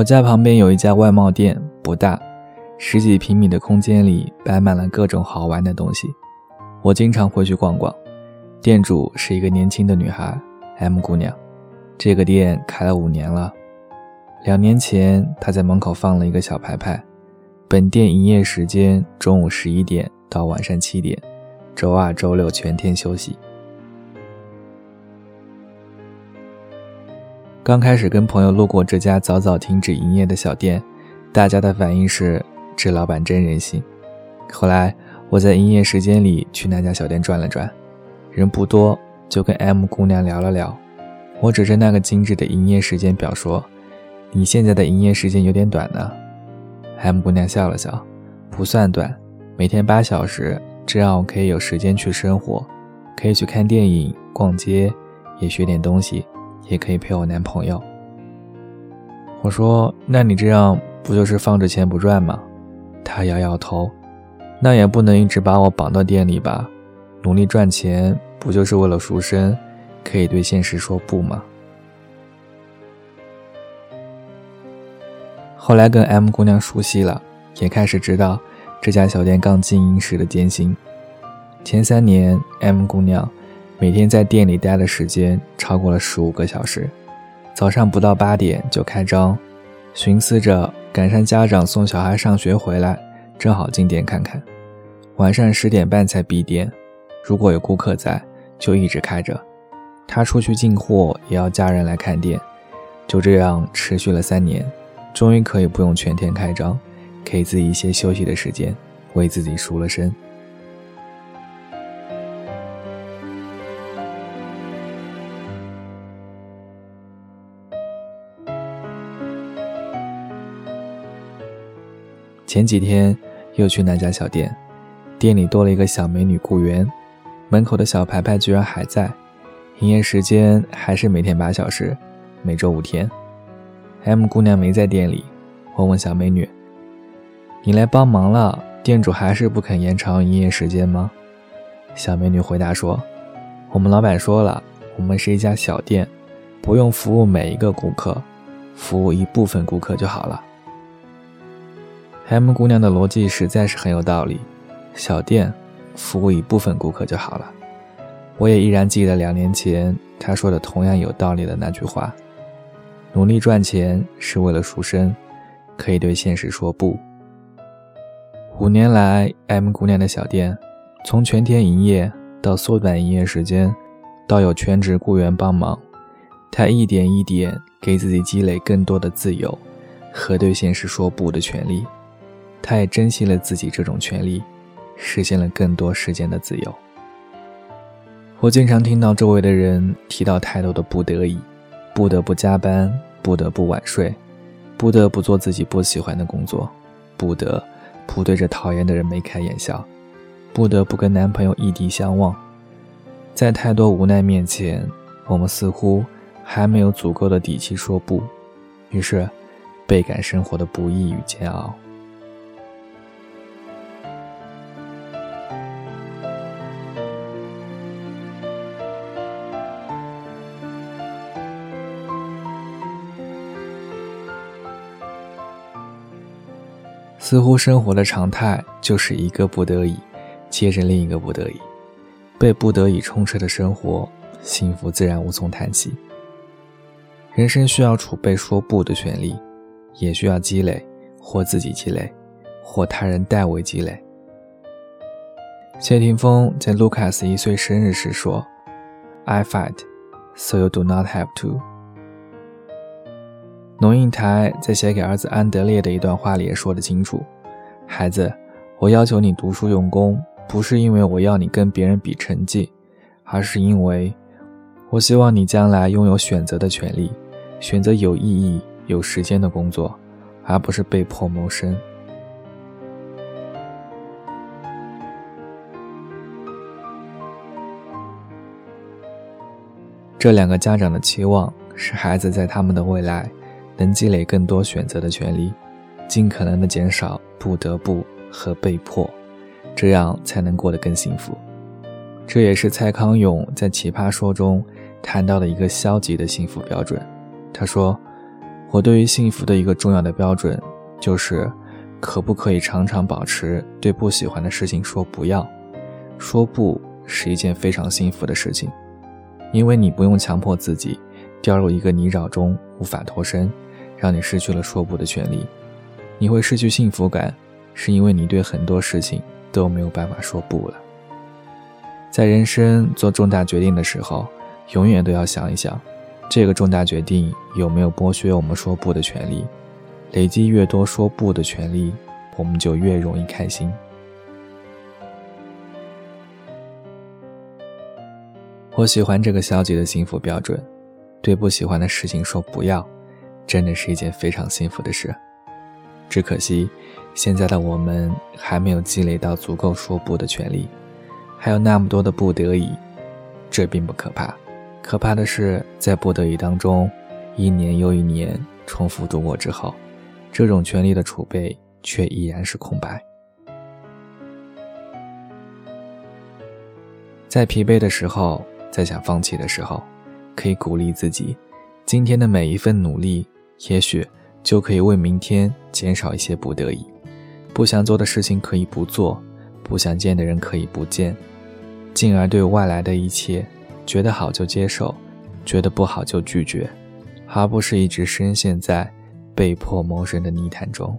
我家旁边有一家外贸店，不大，十几平米的空间里摆满了各种好玩的东西。我经常会去逛逛。店主是一个年轻的女孩，M 姑娘。这个店开了五年了。两年前，她在门口放了一个小牌牌：本店营业时间中午十一点到晚上七点，周二、周六全天休息。刚开始跟朋友路过这家早早停止营业的小店，大家的反应是这老板真人性。后来我在营业时间里去那家小店转了转，人不多，就跟 M 姑娘聊了聊。我指着那个精致的营业时间表说：“你现在的营业时间有点短呢。”M 姑娘笑了笑：“不算短，每天八小时，这样我可以有时间去生活，可以去看电影、逛街，也学点东西。”也可以陪我男朋友。我说：“那你这样不就是放着钱不赚吗？”他摇摇头：“那也不能一直把我绑到店里吧？努力赚钱不就是为了赎身？可以对现实说不吗？”后来跟 M 姑娘熟悉了，也开始知道这家小店刚经营时的艰辛。前三年，M 姑娘。每天在店里待的时间超过了十五个小时，早上不到八点就开张，寻思着赶上家长送小孩上学回来，正好进店看看。晚上十点半才闭店，如果有顾客在，就一直开着。他出去进货也要家人来看店，就这样持续了三年，终于可以不用全天开张，给自己一些休息的时间，为自己赎了身。前几天又去那家小店，店里多了一个小美女雇员，门口的小牌牌居然还在，营业时间还是每天八小时，每周五天。M 姑娘没在店里，我问小美女：“你来帮忙了，店主还是不肯延长营业时间吗？”小美女回答说：“我们老板说了，我们是一家小店，不用服务每一个顾客，服务一部分顾客就好了。” M 姑娘的逻辑实在是很有道理，小店服务一部分顾客就好了。我也依然记得两年前她说的同样有道理的那句话：努力赚钱是为了赎身，可以对现实说不。五年来，M 姑娘的小店从全天营业到缩短营业时间，到有全职雇员帮忙，她一点一点给自己积累更多的自由和对现实说不的权利。他也珍惜了自己这种权利，实现了更多时间的自由。我经常听到周围的人提到太多的不得已，不得不加班，不得不晚睡，不得不做自己不喜欢的工作，不得不对着讨厌的人眉开眼笑，不得不跟男朋友异地相望。在太多无奈面前，我们似乎还没有足够的底气说不，于是倍感生活的不易与煎熬。似乎生活的常态就是一个不得已，接着另一个不得已，被不得已充斥的生活，幸福自然无从谈起。人生需要储备说不的权利，也需要积累，或自己积累，或他人代为积累。谢霆锋在卢卡斯一岁生日时说：“I fight, so you do not have to。”龙应台在写给儿子安德烈的一段话里也说得清楚：“孩子，我要求你读书用功，不是因为我要你跟别人比成绩，而是因为，我希望你将来拥有选择的权利，选择有意义、有时间的工作，而不是被迫谋生。”这两个家长的期望是孩子在他们的未来。能积累更多选择的权利，尽可能的减少不得不和被迫，这样才能过得更幸福。这也是蔡康永在《奇葩说》中谈到的一个消极的幸福标准。他说：“我对于幸福的一个重要的标准，就是可不可以常常保持对不喜欢的事情说不要。说不是一件非常幸福的事情，因为你不用强迫自己掉入一个泥沼中无法脱身，让你失去了说不的权利。你会失去幸福感，是因为你对很多事情都没有办法说不了。在人生做重大决定的时候，永远都要想一想，这个重大决定有没有剥削我们说不的权利。累积越多说不的权利，我们就越容易开心。我喜欢这个消极的幸福标准，对不喜欢的事情说不要，真的是一件非常幸福的事。只可惜，现在的我们还没有积累到足够说不的权利，还有那么多的不得已。这并不可怕，可怕的是在不得已当中，一年又一年重复度过之后，这种权利的储备却依然是空白。在疲惫的时候。在想放弃的时候，可以鼓励自己，今天的每一份努力，也许就可以为明天减少一些不得已。不想做的事情可以不做，不想见的人可以不见，进而对外来的一切，觉得好就接受，觉得不好就拒绝，而不是一直深陷在被迫谋生的泥潭中。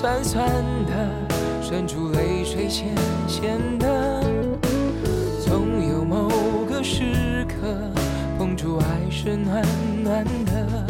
酸酸的，渗出泪水咸咸的，总有某个时刻，碰触爱是暖暖的，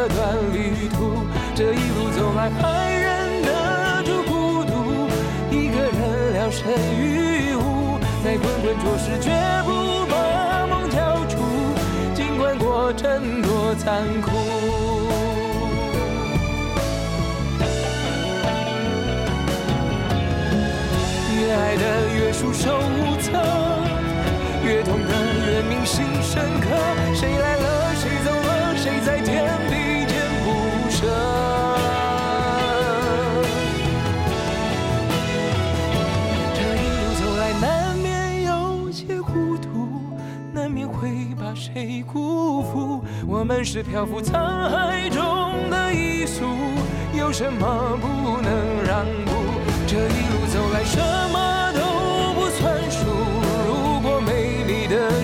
这段旅途。这一路走来，还忍得住孤独，一个人聊胜于无，在滚滚浊世绝不把梦交出，尽管过程多残酷。越爱的越束手无策，越痛的越铭心深刻。谁来了，谁走了，谁在天地我们是漂浮沧海中的一粟，有什么不能让步？这一路走来，什么都不算数。如果美丽的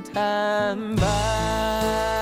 坦白。